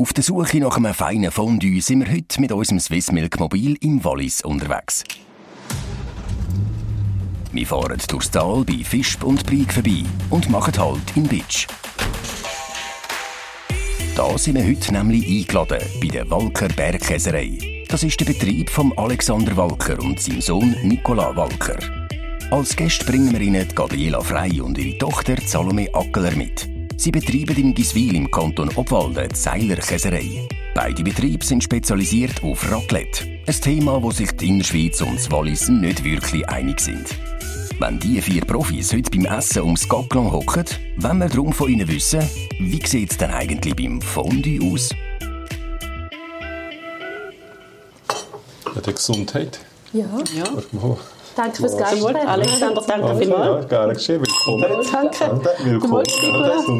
Auf der Suche nach einem feinen Fondue sind wir heute mit unserem Swiss Milk Mobil im Wallis unterwegs. Wir fahren durchs Tal bei Fischb und Brieg vorbei und machen Halt in Bitsch. Da sind wir heute nämlich eingeladen bei der Walker Bergkäserei. Das ist der Betrieb von Alexander Walker und seinem Sohn Nicola Walker. Als Gäste bringen wir Ihnen Gabriela Frey und ihre Tochter Salome Ackeler mit. Sie betreiben in Giswil im Kanton Obwalden die Seiler Käserei. Beide Betriebe sind spezialisiert auf Raclette. Ein Thema, wo sich die Innerschweiz und das Wallis nicht wirklich einig sind. Wenn die vier Profis heute beim Essen ums Gacklon hocken, wollen wir darum von ihnen wissen, wie sieht es denn eigentlich beim Fondue aus? Ja, der Gesundheit. Ja, Ja. Danke fürs Gastspiel. Alexander, danke vielmals. Ja, gerne geschehen. Willkommen. Danke. Willkommen.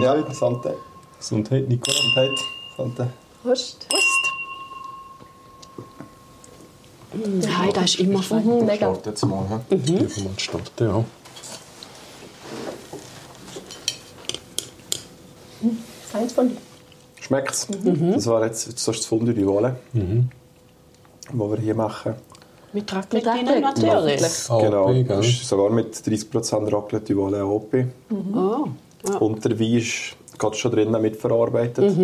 Ja, Gesundheit. Sante. Gesundheit, Nicola. Gesundheit. Sante. Prost. Prost. Nein, das ist immer fein. Mhm, mega. Start jetzt mal. hä? Dürfen wir starten, ja. Feins von dir. Schmeckt's? Das war jetzt, jetzt das Fondue die Wolle, was wir hier machen. Mit Raclette Raclette. natürlich. Genau. Das ist sogar mit 30% Raclette die Wolle OP. Oh. Und der Wein ist gerade schon drinnen mitverarbeitet.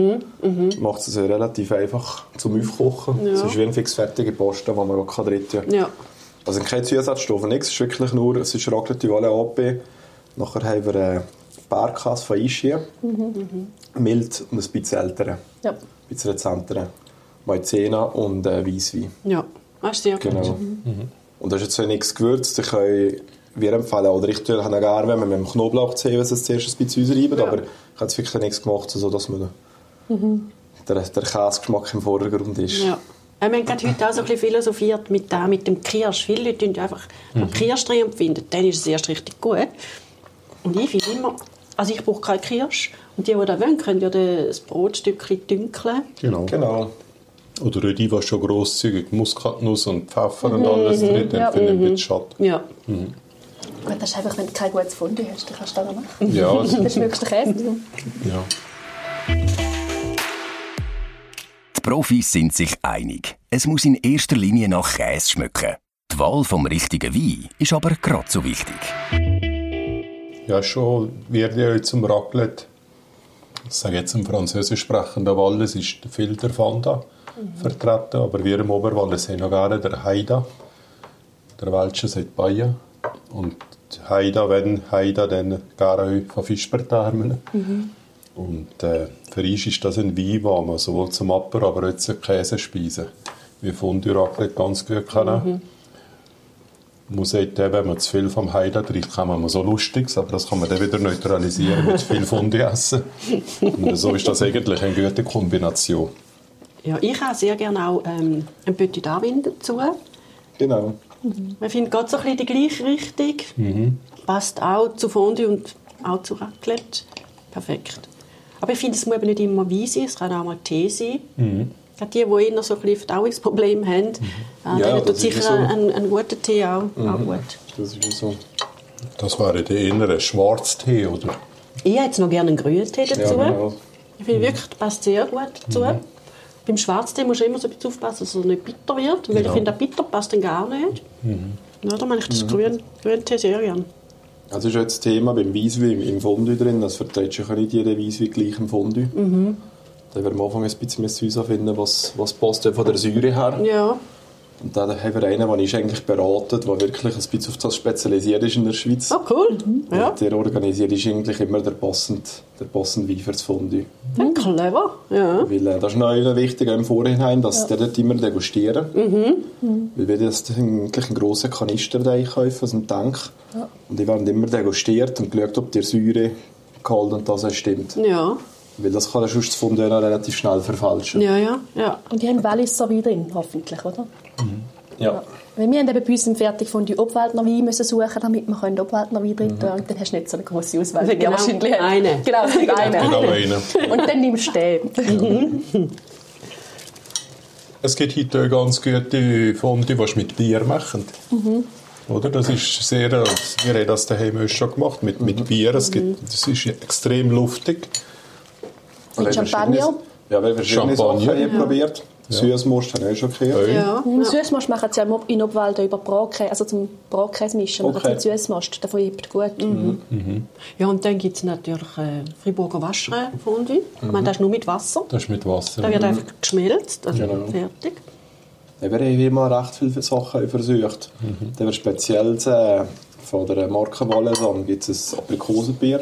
Macht es also relativ einfach zum Aufkochen. Es ist wie eine fixfertige Poste, die man auch drin kann. Ja. Also keine Zusatzstoffe, nichts. Es ist wirklich nur, es ist Raclette Volle AP. Nachher haben wir einen Barkas von Ischia. Mild und ein bisschen ältere. Ja. Ein bisschen rezenteren. Maizena und äh, Weisswein. Ja. Das ist sehr gut. Genau. Und das ist jetzt so nichts gewürzt. Ich kann wir empfehlen, oder ich tue gerne, wenn wir mit dem Knoblauchzehen es zuerst ein bisschen ausreiben, aber ich habe jetzt wirklich nichts gemacht, sodass man der, der Käsegeschmack im Vordergrund ist. Ja. Ja, Wir haben gerade heute auch so ein bisschen philosophiert mit, dem, mit dem Kirsch. Viele Leute finden einfach mhm. Kirsch drin und finden, dann ist es erst richtig gut. Und ich finde immer, also ich brauche keinen Kirsch. Und die, die das wollen, können ja das Brotstückchen dünkeln. Genau. Genau. Oder Rödi war schon grosszügig, Muskatnuss und Pfeffer und alles drin, dann Ja. finde ich ein bisschen schade. Ja. Gut, das ist einfach, wenn du kein gutes Fondue hast, dann kannst du das noch machen. Ja, also, Dann schmeckst du Käse. ja. Die Profis sind sich einig. Es muss in erster Linie nach Käse schmecken. Die Wahl vom richtigen Wein ist aber gerade so wichtig. Ja, schon wird ja zum Raclette, ich sage jetzt im französisch sprechenden Wallis, ist viel der Fanda vertreten, aber wir im Oberwallis haben noch gerne der Haida. Der Welche sagt Baia. Und Haida, wenn Haida, dann gerne von Fischbertärmen. Und äh, für uns ist das ein Wein, den man sowohl zum Apper, aber auch zum Käsespeisen wie Fondue Raclette ganz gut kann. Man sagt wenn man zu viel vom Heiden trinkt, kann man so lustig, aber das kann man dann wieder neutralisieren mit viel Fondue essen. Und so ist das eigentlich eine gute Kombination. Ja, ich habe sehr gerne auch ähm, ein Petit Darwin dazu. Genau. Man findet gerade so ein bisschen die gleiche Richtung. Passt auch zu Fondue und auch zu Raclette. Perfekt. Aber ich finde, es muss eben nicht immer Wein sein, es kann auch mal Tee sein. Gerade die, die eher so ein bisschen Verdauungsprobleme haben, äh, Ja, denen tut sicher so. ein, ein guter Tee auch, auch gut. Das ist so. Das wäre der innere Schwarztee, oder? Ich hätte noch gerne einen grünen Tee dazu. Ja, genau. Ich finde wirklich, das passt sehr gut dazu. Beim Schwarztee musst du immer so ein bisschen aufpassen, dass er nicht bitter wird. Weil Ja. ich finde, der bitter passt dann gar nicht. Ja, da mache ich das grüne, grüne Tee sehr gerne. Also ist jetzt das Thema beim Weisswein im Fondue drin. Das verträgt ja nicht jeder Weisswein gleich im Fondue. Da werden wir am Anfang ein bisschen müssen finden, was, was passt denn von der Säure her. Ja, Und dann haben wir einen, der ist eigentlich beraten, der wirklich ein bisschen auf das spezialisiert ist in der Schweiz. oh cool. Ja. Und der organisiert ist eigentlich immer der passende, der passende Wein für das Fondue. Ja, clever. Ja. Weil äh, das ist noch wichtig im Vorhinein, dass der dort immer degustieren. Weil wir das eigentlich einen grossen Kanister einkaufen aus dem Tank. Und die werden immer degustiert und geschaut, ob die Säure kalt und das stimmt. Ja, Weil das kann sonst das Fondue noch relativ schnell verfälschen. ja, ja. ja. Und die haben Walliser Wein drin, hoffentlich, oder? Ja. Weil wir haben eben bei uns im Fertigfondue Obwaldner Wein müssen suchen, damit wir können Obwaldner Wein drin tun Und dann hast du nicht so eine grosse Auswahl. Genau, wahrscheinlich haben. einen. Genau, einen. Genau einen. Und dann nimmst du den. Es gibt heute auch ganz gute Fondue, die mit Bier machen. Oder? Das ist sehr, wir haben das daheim auch schon gemacht, mit, mit Bier. Es gibt, das ist extrem luftig. Mit Oder Champagner. Ja, wir haben verschiedene Champagner. Sachen hier probiert. Süßmost habe ich auch schon gehört. Ja. Mhm. Süßmost machen sie ja in Obwalden über Bratkäse, also zum Bratkäse mischen. Okay. Machen sie Süßmost, davon hebt gut. ja, und dann gibt es natürlich äh, Friburger Waschre-Fondue. Ich meine, das ist nur mit Wasser. Das ist mit Wasser. Da wird einfach geschmelzt, also Genau. fertig. Ja, wir haben immer recht viele Sachen versucht. Dann wird speziell äh, von der Marke Valaisan gibt es ein Aprikosenbier.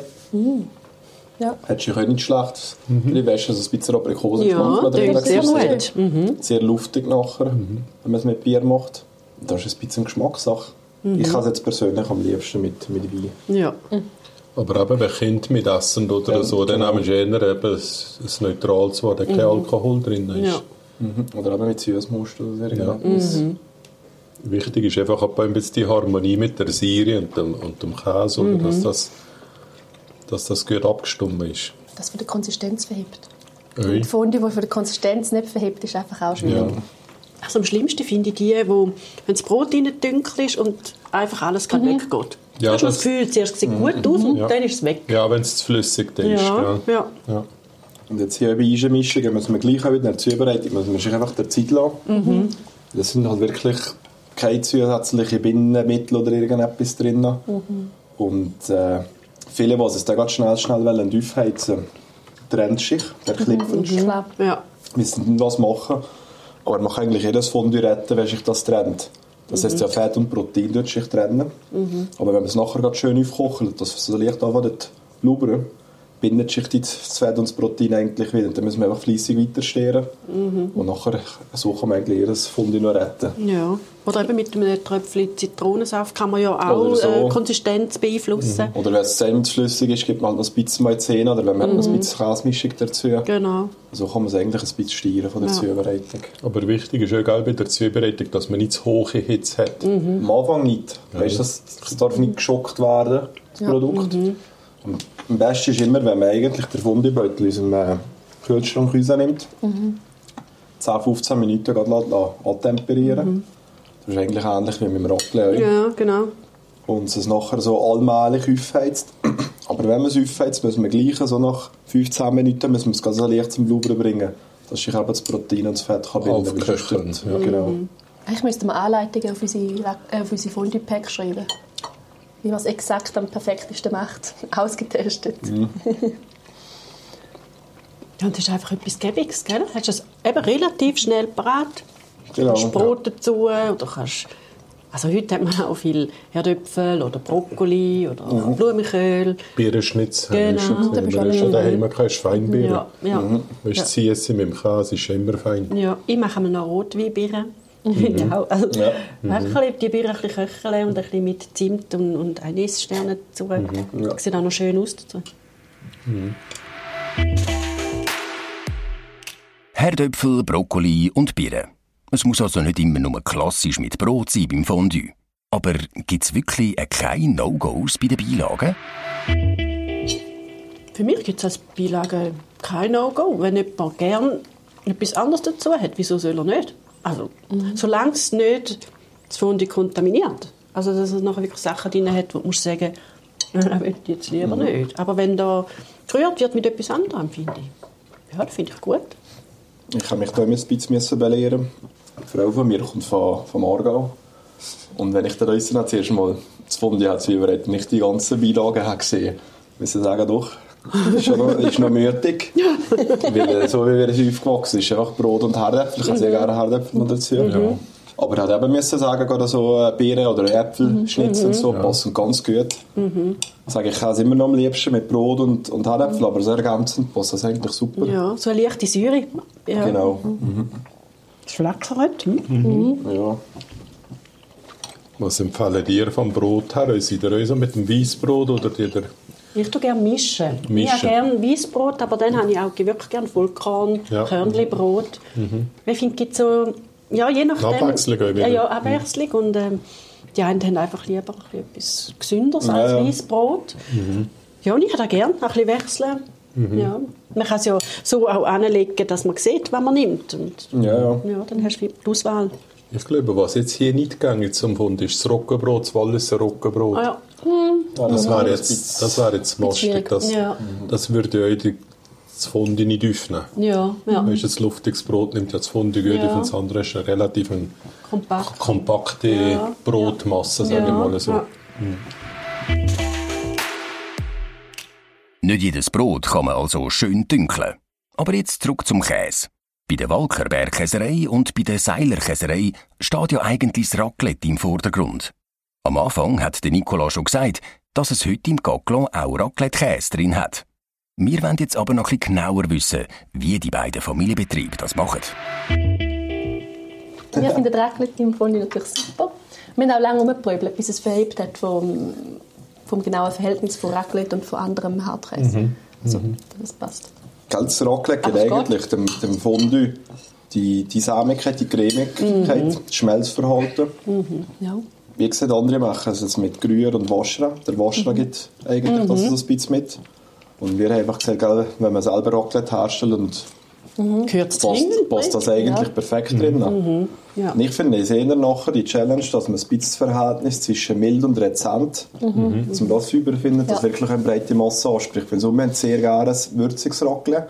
Ja. Hat sich auch nicht schlecht. Mhm. Weißt du, also ein bisschen Aprikosen Ja, das ist sehr gut. Mhm. Sehr luftig nachher, wenn man es mit Bier macht. Das ist ein bisschen Geschmackssache. Ich habe es jetzt persönlich am liebsten mit, mit Wein. Ja. Aber eben, wenn Kinder mit essen oder Ja, so, dann genau. nehmen sie eher eben ein, neutrales, wo kein Alkohol drin ist. Ja. Mhm. Oder eben mit Süßmost oder so. Ja. Wichtig ist einfach auch ein bisschen die Harmonie mit der Serie und dem, und dem Käse, oder, dass, das, dass das gut abgestimmt ist. Das für die Konsistenz verhebt. Oi. Die Fondue, die für die Konsistenz nicht verhebt, ist einfach auch schwierig. Ja. Also am schlimmsten finde ich die, wo, wenn das Brot rein dunkel ist und einfach alles gerade weggeht. Ja, Hast du das- das Gefühl, zuerst sieht es gut aus und Ja. dann ist es weg. Ja, wenn es zu flüssig ist. Ja, Ja. ja. Und jetzt hier bei Einmischungen müssen wir gleich auch wieder in der Zubereitung müssen wir sich einfach der Zeit lassen. Das sind halt wirklich keine zusätzlichen Bindemittel oder irgendetwas drin. Und äh, viele, die es dann ganz schnell, schnell wollen, aufheizen, trennt sich, der Klipfen. Klar. ja. wissen nicht, was machen. Aber man kann eigentlich jedes Fondue retten, wenn sich das trennt. Das heißt, ja, Fett und Protein dort sich trennen. Aber wenn man es nachher schön aufkocht, dass es so leicht anfängt zu blubbern, bindet sich die- das Fett und das Protein eigentlich wieder. Dann müssen wir einfach fleissig weiterstehren. Und nachher, so kann man eigentlich jedes Fondue noch retten. ja. Oder eben mit einem Tröpfchen Zitronensaft kann man ja auch Oder so. äh, Konsistenz beeinflussen. Oder wenn es sehr flüssig ist, gibt man halt noch ein bisschen Maizena oder wenn man hat noch ein bisschen Käsemischung dazu. Genau. So kann man es eigentlich ein bisschen steuern von der Ja. Zubereitung. Aber wichtig ist auch bei der Zubereitung, dass man nicht zu hohe Hitze hat. Am Anfang nicht. Weißt, das, das darf nicht geschockt werden, das Ja. Produkt. Und am besten ist immer, wenn man eigentlich den Fundibeutel aus dem äh, Kühlschrank rausnimmt, 10, 15 Minuten gerade antemperieren. Das ist eigentlich ähnlich wie mit dem Raclette. Ja, genau. Und es nachher so allmählich aufheizt. Aber wenn man es aufheizt, müssen wir gleich so nach 15 Minuten müssen wir es ganz leicht zum Blubbern bringen. Dass sich eben das Protein und das Fett kann Aufköcheln, dort- ja. Genau. Eigentlich müssten wir Anleitungen auf unsere, äh, auf unsere Fondue-Pack schreiben. Wie man es exakt am perfektesten macht. Ausgetestet. Ja, und das ist einfach etwas Gäbiges, gell? Hast du es eben relativ schnell parat. Genau, Du kannst Brot dazu oder kannst... Also heute hat man auch viel Herdöpfel oder Brokkoli oder Blumenkohl. Bierenschnitz Genau. haben wir schon Da gesehen. bist Wir du schon daheim keine Schweinbieren. Ja, ja. Weißt du, ziehen sie mit dem Käse ist immer fein. ja. Ich mache mir noch Rotweinbieren. Ich auch. Also, Ja. Wirklich die Bieren ein bisschen köcheln und ein bisschen mit Zimt und, und Anissterne dazu. Ja. Sieht auch noch schön aus dazu. Herdöpfel, Brokkoli und Birnen. Es muss also nicht immer nur klassisch mit Brot sein beim Fondue. Aber gibt es wirklich keine No-Gos bei den Beilagen? Für mich gibt es als Beilage kein No-Go. Wenn jemand gern etwas anderes dazu hat, wieso soll er nicht? Also, solange es nicht das Fondue kontaminiert. Also, dass es nachher wirklich Sachen drin hat, wo du musst sagen, das will ich jetzt lieber nicht. Aber wenn da gerührt wird mit etwas anderem, finde ich, ja, das finde ich gut. Ich habe mich da immer ein bisschen müssen belehren. Eine Frau von mir kommt von, vom Aargau. Und wenn ich da habe, zuerst mal das Fondue hat sie überredet, nicht die ganzen Beilagen habe gesehen. Muss ich sagen, doch, ist, noch, ist noch mütig. Weil äh, so wie wir es aufgewachsen ist, einfach Brot und Herdäpfel. Ich habe sehr gerne Herdäpfel noch dazu. Aber er hat eben müssen sagen, gerade so äh, Beeren oder Äpfel, Schnitzel und so, passen ganz gut. Sage ich, ich es immer noch am liebsten mit Brot und, und Herdäpfel, aber so ergänzend passt das eigentlich super. Ja, so eine leichte Säure. Ja. Genau. Das Flackert. Hm? Ja. Was empfehlen dir vom Brot her? Seid ihr euch so mit dem Weißbrot oder die der Ich tue gerne mischen. Ich Mischen. habe gerne Weissbrot, aber dann habe ich auch wirklich gerne Vollkorn, Ja. Körnlibrot. Ich finde, es gibt so, ja, je nachdem. Abwechslung. Ja, ja, Abwechslung. Und ähm, die einen haben einfach lieber ein bisschen etwas Gesünderes Ja, als ja. Weissbrot. Ja, und ich habe gerne, ein bisschen wechseln. Ja. Man kann es ja so auch anlegen, dass man sieht, was man nimmt. Und Ja, ja. ja, dann hast du die Auswahl. Ich glaube, was jetzt hier nicht gegangen zum Fund, ist das Roggenbrot, das Walliser Roggenbrot. Ah, ja. Ja, Das war wäre jetzt, das wäre jetzt lustig. schwierig. Das, Ja. das würde euch die das Fondue nicht öffnen. Ja, ja. Weißt, das luftiges Brot nimmt ja das Fondue gut Ja. auf und das andere ist eine relativ eine Kompakt. kompakte Ja. Brotmasse, sage ich Ja, mal so. ja. Nicht jedes Brot kann man also schön dünkeln. Aber jetzt zurück zum Käse. Bei der Walker Bergkäserei und bei der Seiler Käserei steht ja eigentlich das Raclette im Vordergrund. Am Anfang hat der Nicola schon gesagt, dass es heute im Gaclon auch Raclette-Käse drin hat. Wir wollen jetzt aber noch ein bisschen genauer wissen, wie die beiden Familienbetriebe das machen. Wir finden Raclette im Fondue natürlich super. Wir haben auch lange rumgeprübelt, bis es verhebt hat vom, vom genauen Verhältnis von Raclette und von anderem Hartkäse. Also, das passt. Das Raclette es eigentlich dem, dem Fondue die, die Sämigkeit, die Cremigkeit, das Schmelzverhalten. Ja. Wie gesagt, andere machen es mit Gruyère und Waschra. Der Waschra gibt eigentlich das so ein bisschen mit. Und wir haben einfach gesagt, gell, wenn man selber Raclette herstellt und es passt, passt das eigentlich Ja. perfekt drin. Ja. Und ich finde, es eher nachher die Challenge, dass man ein bisschen das Verhältnis zwischen mild und rezent, dass man das überfindet, dass Ja. wirklich eine breite Masse anspricht. Weil so, wir haben sehr gerne ein würziges Raclette.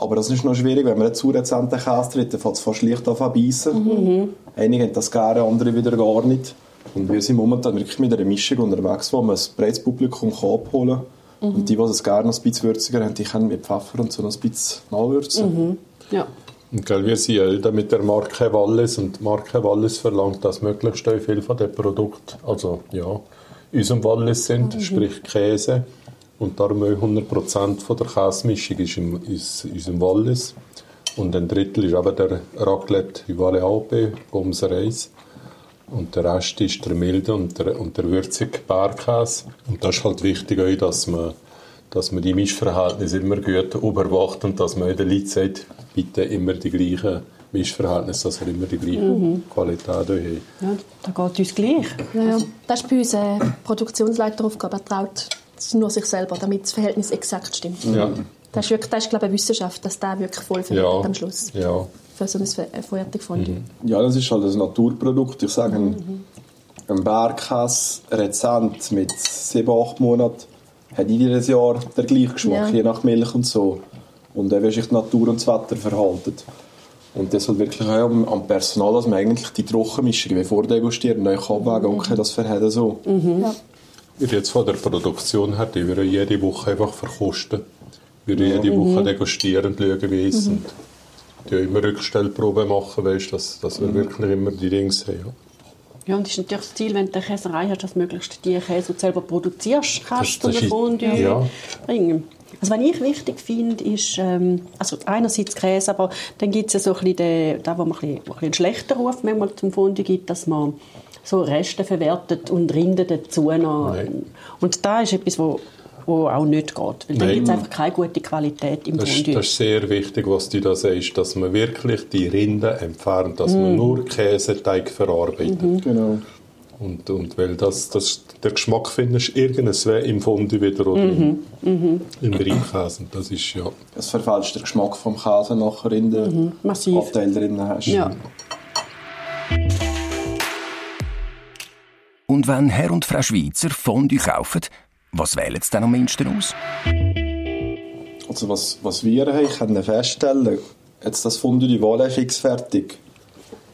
Aber das ist noch schwierig, wenn man einen zu rezenten Käse tritt, dann fängt es fast leicht an zu beißen. Einige haben das gerne, andere wieder gar nicht. Und wir sind momentan wirklich mit einer Mischung unterwegs, wo man ein breites Publikum kann abholen kann. Und die, die es gerne noch ein bisschen würziger haben, die können mit Pfeffer und so noch ein bisschen nachwürzen. Ja. Und gell, wir sind ja da mit der Marke Wallis und die Marke Wallis verlangt, dass möglichst viel von den Produkten, also ja, unserem Wallis sind, sprich Käse. Und darum auch 100% von der Käsemischung ist in ist in unserem Wallis. Und ein Drittel ist aber der Raclette Vivale Alpe, Bomser Reis. Und der Rest ist der milde und der, und der würzige Bergkäse. Und das ist halt wichtig, auch, dass man, dass man die Mischverhältnisse immer gut überwacht und dass man den Leuten sagt, bitte immer die gleichen Mischverhältnisse, dass wir immer die gleiche Qualität haben. ja, da geht uns gleich. Ja, ja. Das ist bei uns eine Produktionsleiteraufgabe. Er traut nur sich selber, damit das Verhältnis exakt stimmt. Ja. Das ist, wirklich, das ist glaube ich, eine Wissenschaft, dass der wirklich voll Ja. am Schluss Ja. für so ein ein Fertigfondue. Ja, das ist halt ein Naturprodukt. Ich sage, ein, ein Bergkäse rezent mit sieben, acht Monaten hat jedes Jahr den gleichen Geschmack, Ja. je nach Milch und so. Und dann wie sich die Natur und das Wetter verhalten. Und das soll wirklich auch am, am Personal, dass man eigentlich die Trockenmischung wie vordegustieren, neu kann abwägen, okay, das verhält so. Ja. Jetzt von der Produktion her, die wir jede Woche einfach verkosten. Wir jede Woche degustieren und schauen, wie es ist. Und die auch immer Rückstellproben machen, weißt, dass, dass wir wirklich immer die Dings haben. Ja. Ja, und das ist natürlich das Ziel, wenn du eine Käserei hast, dass du möglichst die Käse, die du selber produzierst, kannst zu ist- Fondue ja. bringen. Also was ich wichtig finde, ist, ähm, also einerseits Käse, aber dann gibt es ja so ein bisschen den, da, wo man ein bisschen einen schlechten Ruf manchmal zum Fondue gibt, dass man so Reste verwertet und Rinde dazu noch. Nein. Und da ist etwas, wo, wo auch nicht geht, weil dann Nein. gibt es einfach keine gute Qualität im Das, ist- Fondue. das ist sehr wichtig, was du da sagst, dass man wirklich die Rinde entfernt, dass man nur Käseteig verarbeitet. Genau. Und, und weil das, das, der Geschmack findest du irgendwo im Fondue wieder oder im, im Reibkäse. Und das ist ja... Es verfälscht den Geschmack vom Käse nachher in den massiv. Abteil drin hast. Ja. Und wenn Herr und Frau Schweizer Fondue kaufen, was wählen sie dann am meisten aus? Also was, was wir haben können feststellen, jetzt das Fondue die Wahl fix fertig,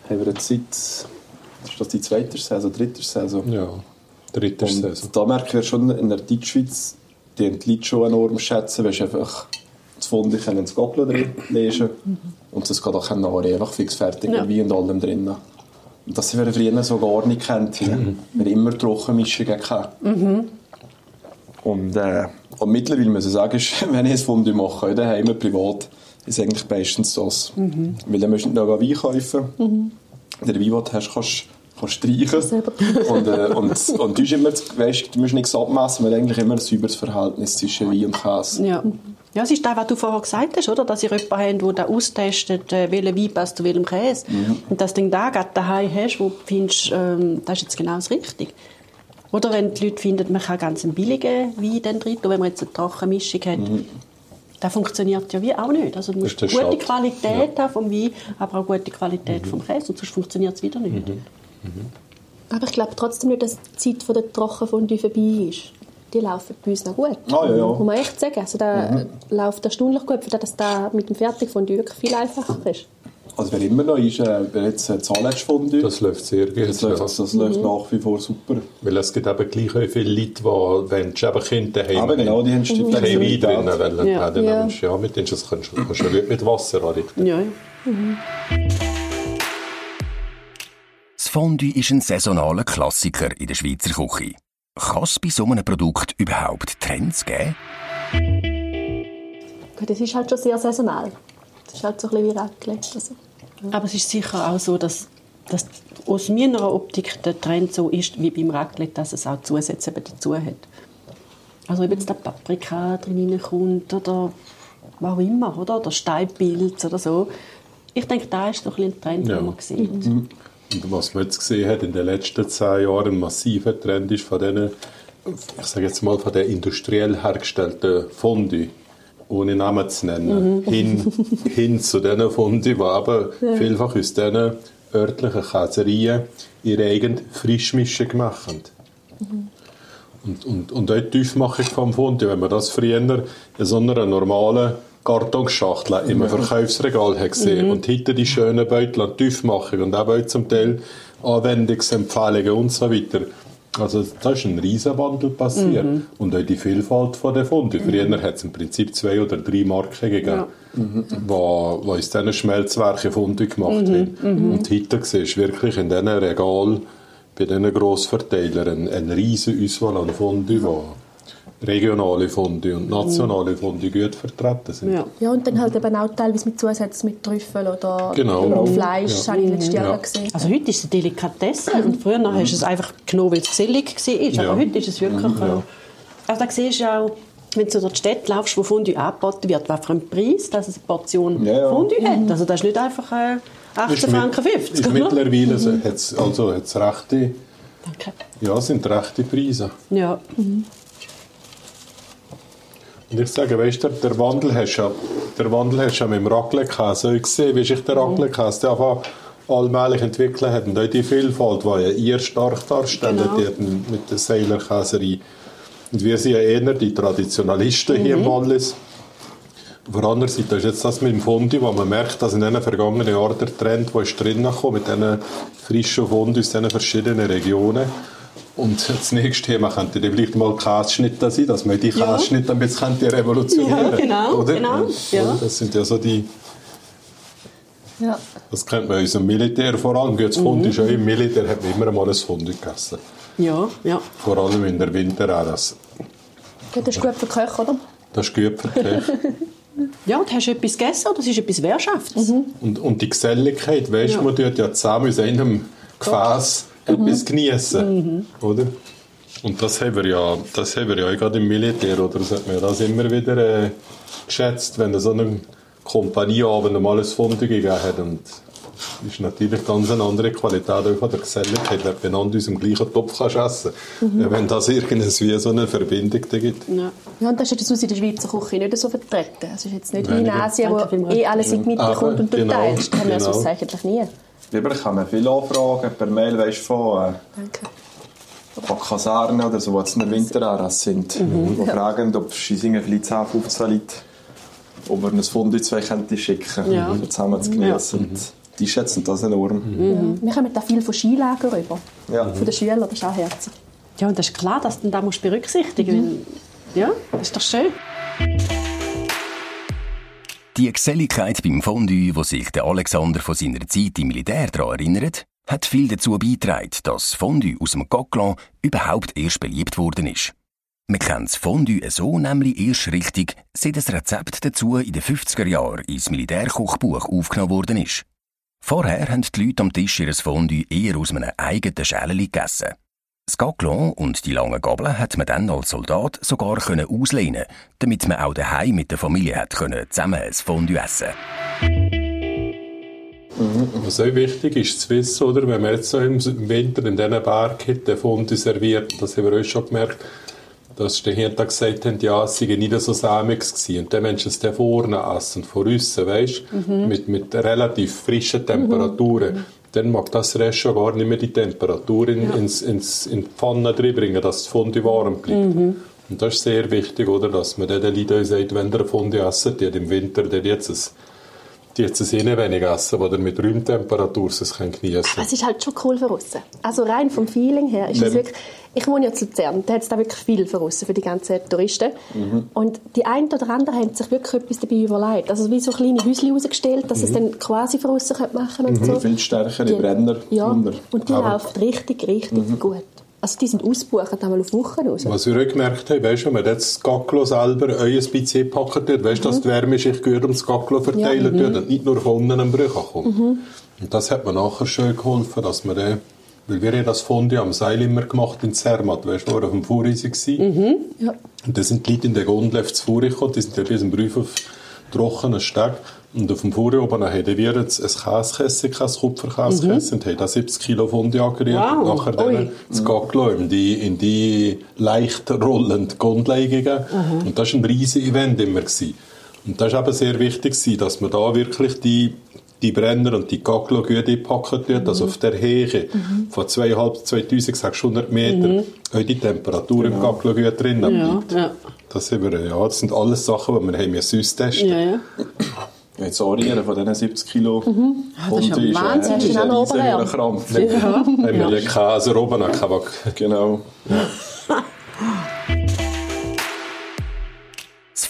haben wir jetzt seit, ist das die zweite Saison, dritte Saison? Ja, dritte Und Saison. da merken wir schon in der Deutschschweiz, die haben die Leute schon enorm schätzen, weil sie einfach das Fondue können ins Gabel drin lesen und das geht auch nachher einfach fix fertig Ja. mit Wein und allem drin. Und das haben wir früher so gar nicht kennt. Wir haben immer Trockenmischungen gehabt. Und, äh, und mittlerweile muss ich sagen, ist, wenn ich ein Fondue mache, daheim privat, ist eigentlich meistens das. Weil dann musst du nicht noch Wein kaufen. Der Wein, den du hast, kannst kannst streichen. Und, äh, und, und du, hast immer, weißt, du musst nichts abmessen, weil eigentlich immer ein sauberes Verhältnis zwischen Wein und Käse. Ja. Ja, es ist das, was du vorher gesagt hast, oder? dass ihr jemanden habt, der da austestet, äh, welcher Wein passt zu welchem Käse. Und dass du da gerade daheim hast, wo du findest, ähm, das ist jetzt genau das Richtige. Oder wenn die Leute finden, man kann ganz einen billigen Wein dann drin tun, wenn man jetzt eine Trockenmischung hat. Das funktioniert ja wie auch nicht. Also du musst gute Schatz. Qualität haben vom Wein, aber auch gute Qualität vom Käse, und sonst funktioniert es wieder nicht. Aber ich glaube trotzdem nicht, dass die Zeit von der Trockenfondue vorbei ist. Die laufen bei uns noch gut. Ah, ja, ja. Muss man echt sagen. Also da läuft erstaunlich gut, für das, dass da mit dem Fertigfondue wirklich viel einfacher ist. Also wer immer noch ist, äh, wer jetzt äh, Zahnletzfondue, das, Das läuft sehr gut. das, läuft, ja. das läuft nach wie vor super. Weil es gibt eben gleich viele Leute, die, wenn sie eben Kinder daheim Aber genau, die haben die haben, kein Wein drinnen wollen. Ja. Ja. Dann Ja. nimmst du ja mit denen, das kannst du kannst du gut mit Wasser anrichten. Ja, ja. Das Fondue ist ein saisonaler Klassiker in der Schweizer Küche. Kann es bei so einem Produkt überhaupt Trends geben? Das ist halt schon sehr saisonal. Das ist halt so ein bisschen wie Raclette. Also. Aber es ist sicher auch so, dass, dass aus meiner Optik der Trend so ist, wie beim Raclette, dass es auch Zusätze dazu hat. Also ob jetzt da Paprika drin kommt oder was auch immer, oder? Oder Steinpilz oder so. Ich denke, da ist doch ein, ein Trend, Ja. den man sieht. Und was man jetzt gesehen hat in den letzten zehn Jahren, ein massiver Trend ist von diesen, ich sage jetzt mal, von den industriell hergestellten Fondue, ohne Namen zu nennen, hin, hin zu diesen Fondue, die aber vielfach aus diesen örtlichen Käsereien ihre eigene Frischmischung machen. Und, und, und auch die Tiefmachung vom Fondue, wenn man das früher in so einer normalen Kartonschachtel im Verkaufsregal hat gesehen. Und hinter die schönen Beutel an Tiefmachung und auch zum Teil Anwendungsempfehlungen und so weiter. Also da ist ein Riesenwandel passiert. Und auch die Vielfalt von der Fondue. Früher hat es im Prinzip zwei oder drei Marken gegeben, wo, wo aus diesen Schmelzwerken Fondue gemacht wird. Und heute siehst du wirklich in diesen Regal bei diesen Grossverteilern eine riesige Auswahl an Fondue, wo regionale Fondue und nationale Fondue gut vertreten sind. Ja. Ja, und dann halt eben auch teilweise mit Zusätzen mit Trüffel oder Genau. mit Fleisch. Ja. Das habe ich letztes Jahr Ja. gesehen. Also heute ist es eine Delikatesse und früher hast du es einfach genommen, weil es gesellig war. Ja. Aber heute ist es wirklich... Ja. äh, Also da siehst du auch, wenn du durch die Stadt laufst, wo Fondue angeboten wird, was für ein Preis, dass es eine Portion Ja, ja. Fondue hat. Also das ist nicht einfach äh, 18 Ist Franken mit- 50. Ist mittlerweile so, hat's, also hat's rechte, Danke. ja, sind rechte Preise. Ja. Und ich sage, weißt du, der Wandel hast du ja, der Wandel hast ja mit dem Raclette-Käse gesehen, wie sich der Raclette-Käse der einfach allmählich entwickelt hat. Und auch die Vielfalt, die ja ihr stark darstellt, Genau. mit der Seilerkäserei. Und wir sind ja eher die Traditionalisten hier im Wallis. Auf der anderen Seite ist jetzt das mit dem Fondue, wo man merkt, dass in den vergangenen Jahren der Trend, der ist drinnen gekommen, mit diesen frischen Fondue aus diesen verschiedenen Regionen. Und das nächste Thema könnte dann vielleicht mal Käseschnitte sein, dass man die Ja. Käseschnitte ein bisschen könnte revolutionieren Ja, genau, oder? genau, ja. Das sind ja so die, Ja. das kennt man aus dem Militär vor allem. Das Fondue ist ja im Militär, hat man immer mal ein Fondue gegessen. Ja, ja. Vor allem in der Winterjahres. Gut, das ist gut für Köche, oder? Das ist gut für die Köche. Ja, und hast du etwas gegessen oder das ist etwas Wehrschaftes? Und, und die Geselligkeit, weißt du, Ja. man tut ja zusammen aus einem Gefäß etwas genießen, oder? Und das haben wir ja, das haben wir ja gerade im Militär, oder? Das hat man ja das immer wieder äh, geschätzt, wenn so eine Kompanieabend mal ein Fondue gegeben hat. Und das ist natürlich ganz eine andere Qualität auch von der Geselligkeit, wenn du aus dem gleichen Topf kannst essen kannst. Wenn das irgendwie so eine Verbindung da gibt. Ja. Ja, und das ist jetzt in der Schweizer Küche nicht so vertreten. Es ist jetzt nicht wie in. Asien, wo eh alles in die Mitte kommt und du genau, teilst. Das haben wir genau. sonst eigentlich nie. Lieber, ich habe viele Anfragen per Mail weißt, von, äh, von Kasernen oder so, die jetzt in der Winteranlass sind. Die fragen, ob sie singen vielleicht 10, 15 Leute, ob wir ein Fondue zwei könnten schicken Ja. um zusammen zu genießen. Und Die schätzen das enorm. Ja. Wir kommen da viel von Skilagern rüber. Ja. Von den Schülern, das ist auch herzig. ja, und das ist klar, dass du da musst berücksichtigen musst. Ja, das ist doch schön. Die Geselligkeit beim Fondue, wo sich der Alexander von seiner Zeit im Militär daran erinnert, hat viel dazu beigetragen, dass Fondue aus dem Coquelin überhaupt erst beliebt worden ist. Man kennt das Fondue so nämlich erst richtig, seit das Rezept dazu in den 50er Jahren ins Militärkochbuch aufgenommen worden ist. Vorher haben die Leute am Tisch ihr Fondue eher aus einem eigenen Schäleli gegessen. Das Gaclon und die langen Gabeln hat man dann als Soldat sogar können auslehnen, damit man auch daheim mit der Familie hat können zusammen ein Fondue essen. Was auch wichtig ist zu wissen, oder, wenn man jetzt so im Winter in diesen Berghütten Fondue serviert, das haben wir auch schon gemerkt, dass die Hirten gesagt haben, ja, es sei nicht so sämig gewesen. Und dann Menschen es dann vorne essen, von aussen, weißt mit, mit relativ frischen Temperaturen. Dann mag das Rest gar nicht mehr die Temperatur in, ins, ins, in die Pfanne bringen, dass das Fondue warm bleibt. Und das ist sehr wichtig, oder, dass man den Leuten sagt, wenn ihr Fondue essen, die im Winter die jetzt ein, die jetzt ein eh wenig essen, oder mit Räumtemperatur es können geniessen Es ist halt schon cool für aussen. Also rein vom Feeling her ist es Wenn- wirklich... Ich wohne ja zu Luzern, da hat es da wirklich viel für aussen, für die ganzen Touristen. Und die einen oder anderen haben sich wirklich etwas dabei überlegt. Also wie so kleine Häuschen rausgestellt, dass sie es dann quasi für aussen machen können und so. Viel stärkere Die- Brenner. Ja, Wunder. und die Aber- laufen richtig, richtig gut. Also die sind ausgebucht, einmal auf Wochen raus. Was wir auch gemerkt haben, weißt wenn man jetzt das Gacklo selber ein bisschen packen tut, weißt du, dass die Wärme sich gut ums Gacklo verteilen tut und nicht nur von unten am Brüch kommt. Und das hat mir nachher schön geholfen, dass wir dann, weil wir haben das Fondue am Seil immer gemacht in Zermatt, weißt du, wo wir auf dem Fuhrreise waren. Ja. Und da sind die Leute in der Gondel auf das Fuhre gekommen, die sind ja bis zum Brief auf trockenen Steg. Und auf dem Fuhre oben haben wir jetzt ein Käsekessel, ein Kupferkäsekessel, und haben da 70 Kilo Fondue angerührt. Wow. Und nachher dann das Gacklo in die, in die leicht rollende Gondel gegeben. Und das war ein riesiges Event immer. Gewesen. Und das war eben sehr wichtig, dass man da wirklich die, die Brenner und die Gacklo gut einpacken tut, also auf der Höhe von 2'500, 2600 Meter, auch die Temperatur im Gacklo gut drinnen Ja, bleibt. ja. Das, sind wir, ja, das sind alles Sachen, die wir haben müssen austesten Ja, ja. Jetzt Arieren von diesen 70 Kilo das ist ja Wahnsinn. äh, ist ein riesiger? Krampf. Haben wir den Käse oben noch gehabt. Genau. Das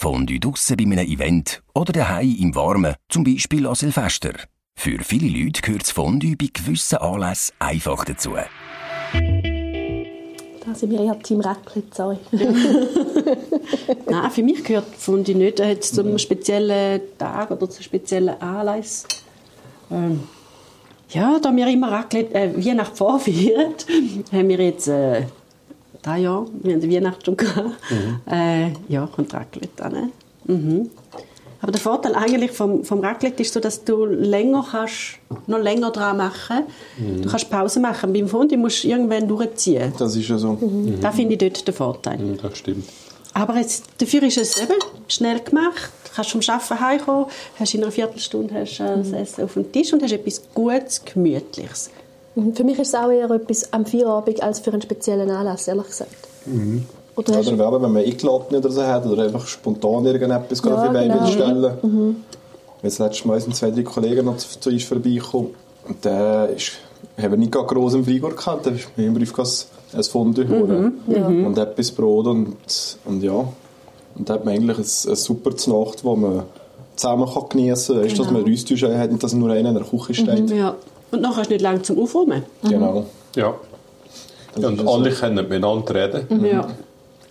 Fondue draussen bei einem Event oder daheim im Warmen, zum Beispiel an Silvester. Für viele Leute gehört das Fondue bei gewissen Anlässen einfach dazu. Da sind wir eher Team Raclette, sorry. Nein, für mich gehört Fondue nicht äh, zu einem speziellen Tag oder zu speziellen Anlass. Ähm, ja, da wir immer Raclette, äh, Weihnachten vorfeiern, haben wir jetzt äh, drei Jahre, wir haben die Weihnachten schon gehabt, äh, ja, kommt Raclette an. Mhm. Aber der Vorteil eigentlich vom, vom Raclette ist so, dass du länger kannst, noch länger dran machen. Du kannst Pause machen. Beim Fondue musst du irgendwann durchziehen. Das ist ja so. Da finde ich dort den Vorteil. Mhm, Das stimmt. Aber jetzt, dafür ist es eben schnell gemacht. Du kannst vom Arbeiten heimkommen, hast in einer Viertelstunde hast, äh, das Essen auf dem Tisch und hast etwas Gutes, Gemütliches. Mhm, Für mich ist es auch eher etwas am Feierabend als für einen speziellen Anlass, ehrlich gesagt. Oder Ja, hast oder wenn man eingeladen oder so hat oder einfach spontan irgendetwas Ja, auf die Beine genau. stellen. Jetzt letztes Mal sind zwei, drei Kollegen noch zu, zu uns vorbeigekommen und der ist, haben wir nicht gerade gross im Frigor gehabt, der ist mir im Brief ein Fondue holen und etwas Brot und, und ja. Und da hat man eigentlich ein, ein super Nacht, wo man zusammen kann geniessen kann, weißt, dass man Rüstisch hat und dass nur einer in der Küche steht. Ja. Und nachher hast du nicht lange zum Aufräumen. Genau. Ja. ja und alle können miteinander reden. Ja.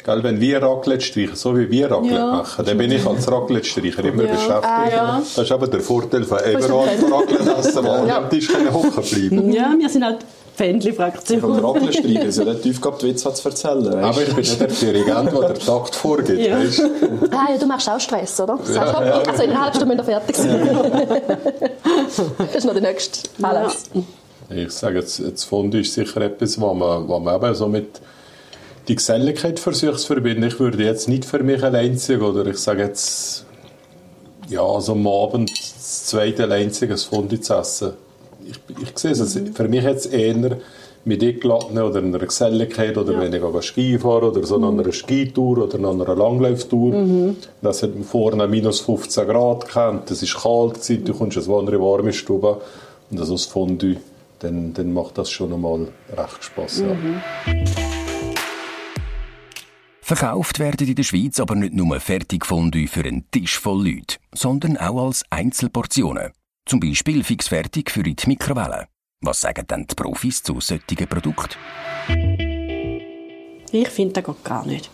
Gell, wenn wir Raclette streichen, so wie wir Raclette Ja. machen, dann bin ich als Raclette-Streicher immer Ja. beschäftigt. Ah, ja. Das ist aber der Vorteil von überall Raclette essen, weil alle am Tisch können hocken bleiben. ja, wir sind halt Fändli-Fraktion. Raclette streichen ist ja nicht tief gehabt, die Witze zu erzählen. weißt. Aber ich bin nicht der Dirigent, der den Takt vorgibt. Ja. Weißt? du? Ah, ja, du machst auch Stress, oder? Sagst, hopp, Also in einer halben Stunde müssen wir fertig sein. das ist noch der nächste Anlass. Ich sage, jetzt, jetzt Fondue ist sicher etwas, was man, was man eben so mit die Geselligkeit versucht zu verbinden. Ich würde jetzt nicht für mich alleinzig oder ich sage jetzt, ja, also am Abend das zweite alleinziges Fondue zu essen. Ich, ich sehe es, also für mich jetzt eher mit Eingeladen oder einer Geselligkeit oder wenn ich gehe Ski fahre oder so an einer Skitour oder an einer Langlauftour. Das hat vorne minus 15 Grad gehabt, das ist kalt gewesen, du kommst in eine warme Stube und das aus Fondue, dann, dann macht das schon einmal recht Spass. Ja. Verkauft werden in der Schweiz aber nicht nur Fertigfondue für einen Tisch voll Leute, sondern auch als Einzelportionen. Zum Beispiel fixfertig für in die Mikrowelle. Was sagen denn die Profis zu solchen Produkten? Ich finde, das geht gar nicht.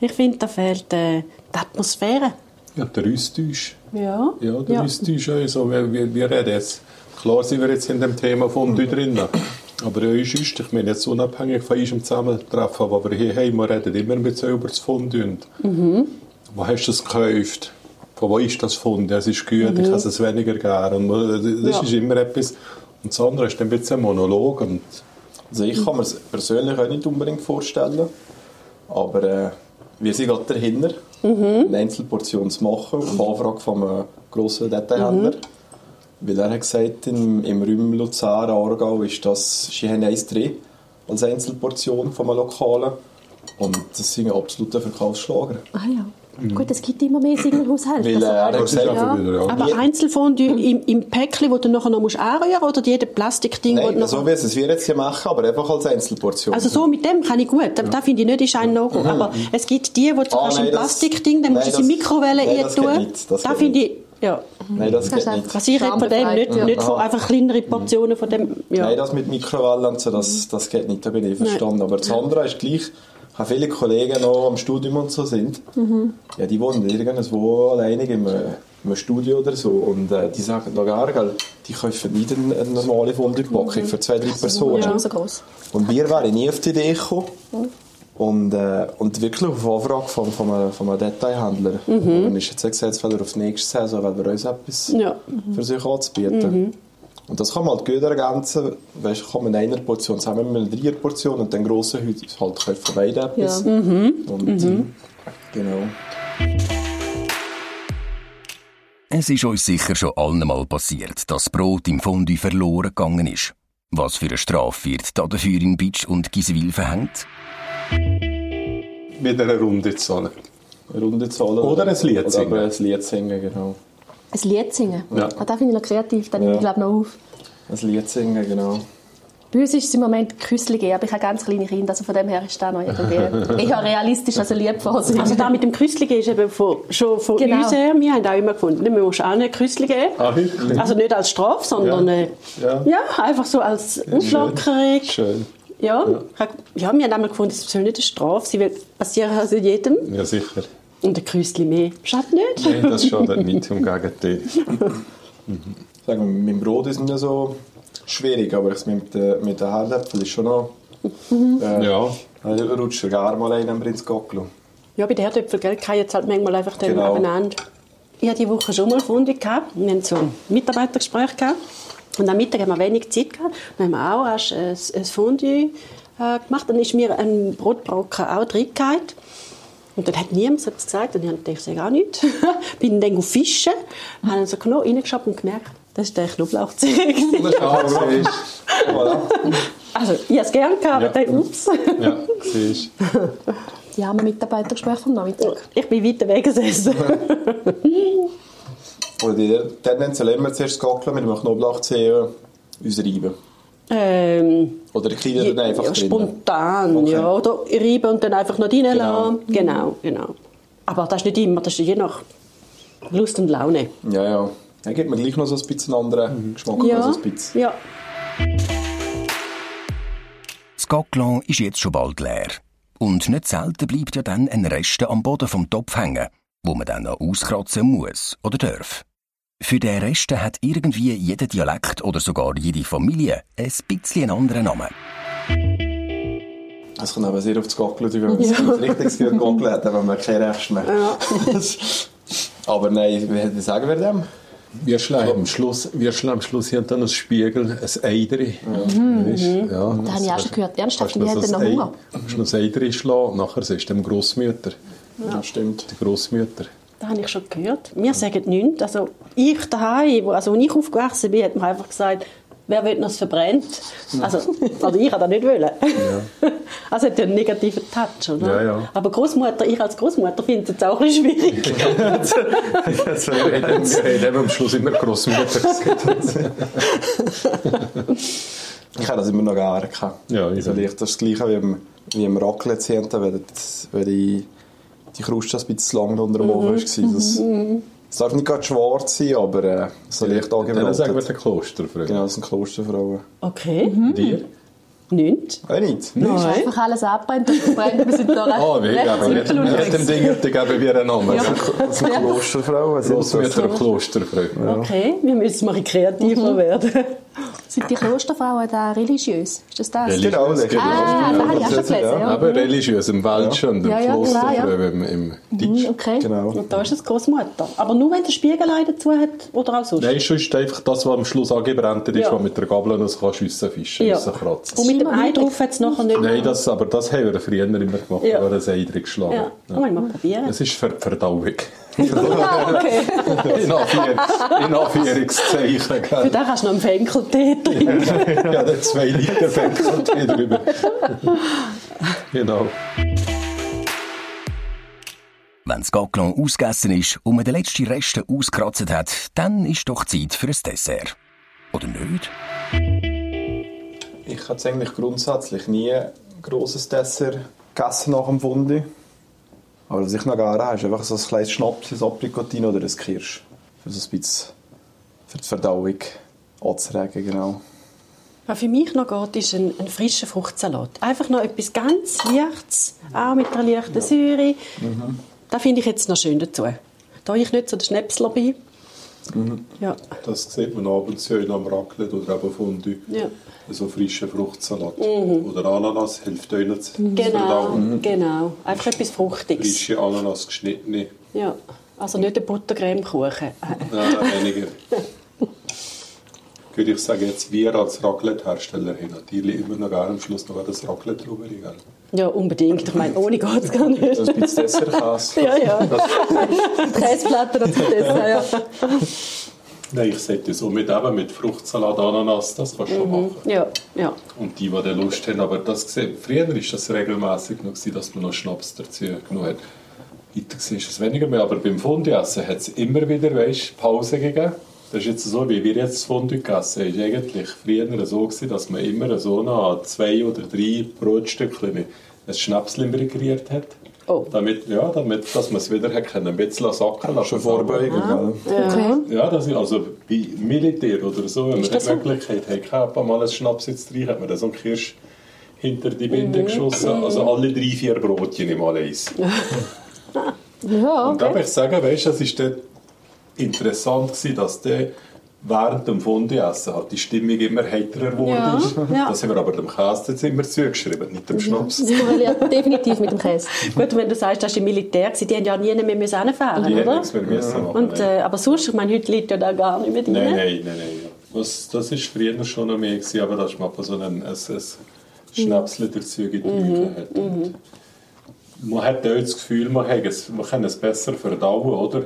Ich finde, da fehlt äh, die Atmosphäre. Ja, der Austausch. Ja. Ja, der Ja. Austausch. Also, wir, wir, wir reden jetzt. Klar sind wir jetzt in dem Thema Fondue drin. Aber ja, sonst, ich meine jetzt unabhängig von unserem Zusammentreffen, aber hier haben wir reden immer ein bisschen über das Fondue. Und Wo hast du es gekauft? Von wo ist das Fondue? Es ist gut, ich habe es weniger gern. Und man- das Ja. ist immer etwas. Und das andere ist dann ein bisschen ein Monolog. Und Also ich kann mir es persönlich auch nicht unbedingt vorstellen, aber äh, wir sind gerade dahinter, eine Einzelportion zu machen, auf Anfrage von einem grossen Detailhändler. Weil er hat gesagt, im, im Rüm Luzern, Aargau, ist das, eins drin als Einzelportion von einem Lokalen. Und das sind absolute Verkaufsschlager. Ah ja. Gut, es gibt immer mehr Single-Haushalte. Weil, äh, Also, ja. wieder, ja. Aber Einzelfondue im, im Päckchen, wo du nachher noch musst anrühren oder jede Plastikding, Nein, noch... so wie es wir jetzt hier machen, aber einfach als Einzelportion. Also so mit dem kann ich gut. Da, da finde ich nicht, ist ein No-Go. Aber es gibt die, wo du Ah, nein, im das- Plastikding, dann musst du sie in die Mikrowelle nein, das tun. geht nicht, das Da finde ich, ja. Nein, das Das geht nicht. Also ich rede von dem, nicht, Ja. nicht von einfach kleinere Portionen von dem, ja. Nein, das mit Mikrowellen und so, das, das geht nicht, da bin ich verstanden. Aber das andere ist gleich, ich habe viele Kollegen noch am Studium und so sind, ja, die wohnen irgendwo alleinig im, im Studio oder so und äh, die sagen noch gar, gell, die kaufen nicht eine, eine normale Fondue-Packung für zwei, drei Personen. Ja. Und wir wären nie auf die Idee gekommen. Und, äh, und wirklich auf Anfrage von, von, einem, von einem Detailhändler. Und dann ist jetzt gesagt, jetzt wollen wir auf die nächste Saison wollen wir uns etwas Ja. versuchen anzubieten. Und das kann man halt gut ergänzen. Weißt, kann man in einer Portion zusammen mit einer Dreierportion und dann grossen Hüten halt von beiden etwas. Ja. Und, Genau. Es ist uns sicher schon allen mal passiert, dass Brot im Fondue verloren gegangen ist. Was für eine Strafe wird da dafür in Bitsch und Giswil verhängt? Wieder eine Runde zahlen. Eine Runde zahlen. Oder ein Lied Oder singen. aber ein Lied singen, genau. Ein Lied singen. Ja. Ah, das finde ich noch kreativ, da nehme ich Ja. glaube noch auf. Ein Lied singen, genau. Bei uns ist es im Moment Küssli geben, aber ich habe ganz kleine Kinder, also von dem her ist das noch irgendwie eher realistisch als eine Liebphase. Also da mit dem Küssli ist eben von, schon von Genau. uns her, wir haben auch immer gefunden, wir musst auch nicht Küssli geben. Ah? Also nicht als Strafe, sondern Ja. äh, Ja. ja. einfach so als Auflockerung. Schön. Ja, ja. wir haben einmal gefunden, es soll nicht eine Strafe sein, weil passiert also jedem. Ja, sicher. Und ein Küssli mehr. Schadet nicht. Nein, das schadet nicht, im Gegenteil. Sagen wir, mit dem Brot ist es nicht so schwierig, aber mit, den- mit den Herdäpfeln ist schon noch... Äh, Ja. Da rutscht gar mal einen ins Gocklo. Ja, bei den Herdöpfeln gell, kann jetzt halt manchmal einfach dann Genau. abeinander. Ich hatte diese Woche schon mal Funde gehabt. Wir hatten so ein Mitarbeitergespräch gehabt. Und am Mittag haben wir wenig Zeit gehabt. Dann haben wir auch erst ein, ein Fondue äh, gemacht. Dann ist mir ein Brotbrocken auch drin gefallen. Und dann hat niemand etwas gesagt. Und ich dachte, ich sage auch nichts. Bin dann auf Fischen, habe dann so Knochen reingeschaut und gemerkt, das ist der Knoblauchzeug. Ah, siehst Voilà. also, ich habe es gerne gehabt, aber Ja. dann, ups. Ja, siehst du. Die haben Mitarbeitergespräch vom Nachmittag. Ich bin weiter weg gesessen. Oder die tendenziell immer zuerst das Gocklo mit dem Knoblauchzehen uns reiben. Ähm, Oder die Kinder dann einfach ja, spontan, Okay. ja. Oder reiben und dann einfach noch reinlassen. Genau. Genau. genau, Aber das ist nicht immer, das ist je nach Lust und Laune. Ja, ja. Dann gibt man gleich noch so ein bisschen anderen Geschmack. Ja, Also ein bisschen. ja. Das Gaglan ist jetzt schon bald leer. Und nicht selten bleibt ja dann ein Rest am Boden vom Topf hängen, wo man dann noch auskratzen muss oder darf. Für den Rest hat irgendwie jeder Dialekt oder sogar jede Familie ein bisschen einen anderen Namen. Es kommt aber sehr auf das Gocklo, wenn man ja. ein richtiges Gocklo hat, dann haben wir kein Rest mehr. aber nein, wie, sagen wir dem? Wir schlagen am Schluss, wir schlagen am Schluss hier dann als Spiegel ein Eidri. Ja. Ja, Das habe ich auch schon gehört. Ernsthaft, du wir noch ein Hunger. du noch ein Eidri schlagen, nachher siehst du dem Grossmütter. Ja, stimmt. Die Grossmütter. Das habe ich schon gehört. Wir sagen nichts. Also ich daheim, wo- also als ich aufgewachsen bin, hat man einfach gesagt, wer will noch es verbrennt? Also, also ich habe das nicht wollen. Also hat ja einen negativen Touch, oder? Ja, ja. Aber Großmutter, ich als Großmutter finde es jetzt auch ein bisschen schwierig. Wir haben eben am Schluss immer gesagt. Ich habe das immer noch gehabt. Ja, ich also, ich, das ist das Gleiche wie im, wie im Raclette, wenn, das- wenn die, die Kruste ein bisschen lang unter dem Ofen war. Das, das darf nicht gerade schwarz sein, aber äh, so leicht Dann sagen wir angemeldet. den Klosterfrau. Genau, das sind Klosterfrauen. Okay, Dir? nichts. Auch nicht? Nein. Einfach alles abbrennt und verbrennt. Wir sind da recht, Ah, wie? nicht mit dem Ding, da geben wir einen Namen. Ja. Das sind Klosterfrauen. Grossmütter und Klosterfrau. Okay, wir müssen mal kreativer werden. Sind die Klosterfrauen da religiös? Ist das das? Religiös, Genau, genau. genau. Ah, das habe ich auch schon Das ist- gelesen. ja. Ja. Aber religiös im Welschen und im Ja, ja, klar, ja. Im, im Deutsch. Mhm, Okay. Genau. Und da ist es Großmutter. Aber nur wenn der Spiegelei dazu hat oder auch sonst. Nein, sonst einfach das, was am Schluss angebrannt ist, Ja. was mit der Gabel noch so schiessen, fischen, Ja. rauskratzen. Und mit dem Ei drauf hat es nachher nicht Nein, das, aber das haben wir früher immer gemacht, Ja. ja. wir ein Ei drin geschlagen. Ja, kann man mal probieren. Es ist für die Verdauung. Ja, okay. In, Anführ in Anführungszeichen. Für den kannst du noch einen Fenkeltee trinken. ja, dann zwei Liter Fett drüber. genau. Wenn das Gaclon ausgegessen ist und man den letzten Resten ausgekratzt hat, dann ist doch Zeit für ein Dessert. Oder nicht? Ich habe eigentlich grundsätzlich nie ein grosses Dessert gegessen nach dem Fundi. Aber was ich noch gerne habe, ist einfach so ein kleines Schnaps, ein Aprikotin oder ein Kirsch. Für so ein bisschen für die Verdauung anzuregen, genau. Was für mich noch geht, ist ein, ein frischer Fruchtsalat. Einfach noch etwas ganz Leichtes, auch mit einer leichten Säure. Mhm. Das finde ich jetzt noch schön dazu. Da ich nicht so den Schnäpsler bin. Mhm. Ja. Das sieht man abends ja in einem Raclette oder eben Fondue. Ja. So frischer Fruchtsalat. Oder Ananas hilft euch nicht zu Genau, verdauen. genau. Einfach etwas Fruchtiges. Frische Ananas, geschnittene. Ja. Also nicht ein Buttercreme-Kuchen. Nein, weniger. Gut, ich sage jetzt, wir als Raclette-Hersteller haben natürlich immer noch gerne am Schluss noch das Raclette drüber. Gell? Ja, unbedingt. Ich meine, ohne geht es gar nicht. Also ein bisschen Dessertkäse. Ja, ja. Käseplatte dazu Dessert, ja. Nein, ich sage das. Mit, eben mit Fruchtsalat, Ananas, das kannst du schon machen. Ja, ja. Und die, die Lust haben, aber das gesehen, früher war das regelmäßig noch, gewesen, dass man noch Schnaps dazu genommen hat. Heute ist es weniger mehr, aber beim Fondue-Essen hat es immer wieder weißt, Pause gegeben. Das ist jetzt so, wie wir jetzt das Fondue gegessen haben. Es war eigentlich früher so, gewesen, dass man immer so noch zwei oder drei Brotstückchen ein Schnapschen regiert hat. Oh. Damit, ja, damit, dass man es wieder hat können, ein bisschen sacken lassen. Schon vorbeugen, gell? Okay. Ja, das ist also bei Militär oder so, wenn man das die so? Möglichkeit hat, gehabt, mal einen Schnaps jetzt rein, hat man dann so einen Kirsch hinter die Binde geschossen. Also alle drei, vier Brotchen im eins. Ja, Und da okay. muss ich sagen, weißt, es ist dann interessant gewesen, dass der während dem Fondue-Essen halt die Stimmung immer heiterer geworden Ja, ist. ja. Das haben wir aber dem Käse jetzt immer zugeschrieben, nicht dem Schnaps. Das korreliert definitiv mit dem Käse. Gut, wenn du sagst, das war im Militär, die haben ja nie mehr müssen hinfahren, hätten oder? nichts mehr müssen machen. Und, äh, aber sonst, ich meine, heute liegt ja da gar nicht mehr drin. Nein, nein, nein, nein. ja. Das, das ist früher schon noch mehr gewesen, aber dass man einfach so ein, ein, ein Schnäpsle dazu getrunken hat. Und man hat auch das Gefühl, man, hat es, man kann es besser verdauen, oder?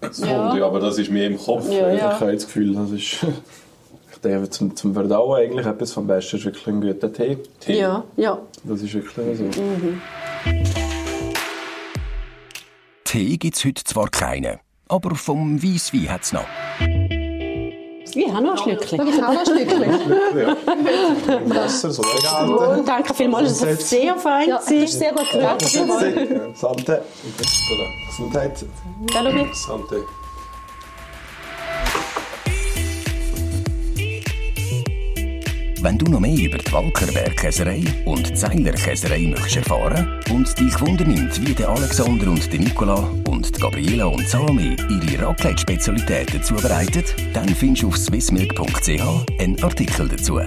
Das Ja. Fondue, aber das ist mehr im Kopf. Ja, ja. Ich habe das Gefühl, das ist... Ich denke, zum, zum Verdauen eigentlich etwas vom Besten ist wirklich ein guter Tee. Tee. Ja, ja. Das ist wirklich so. Tee gibt es heute zwar keinen, aber vom Weisswein hat es noch. Ich habe noch ein Schlückchen. Ich auch noch ein so elegant. Und danke vielmals, es ist sehr fein. Ja, das ist sehr gut gerührt. Sante. Gesundheit. Hallo, Wenn du noch mehr über die Walker Bergkäserei und die Zeiler Käserei möchtest erfahren und dich wundernimmt, wie der Alexander und die Nicola und die Gabriela und Salome ihre Raclette-Spezialitäten zubereiten, dann findest du auf swissmilk.ch einen Artikel dazu.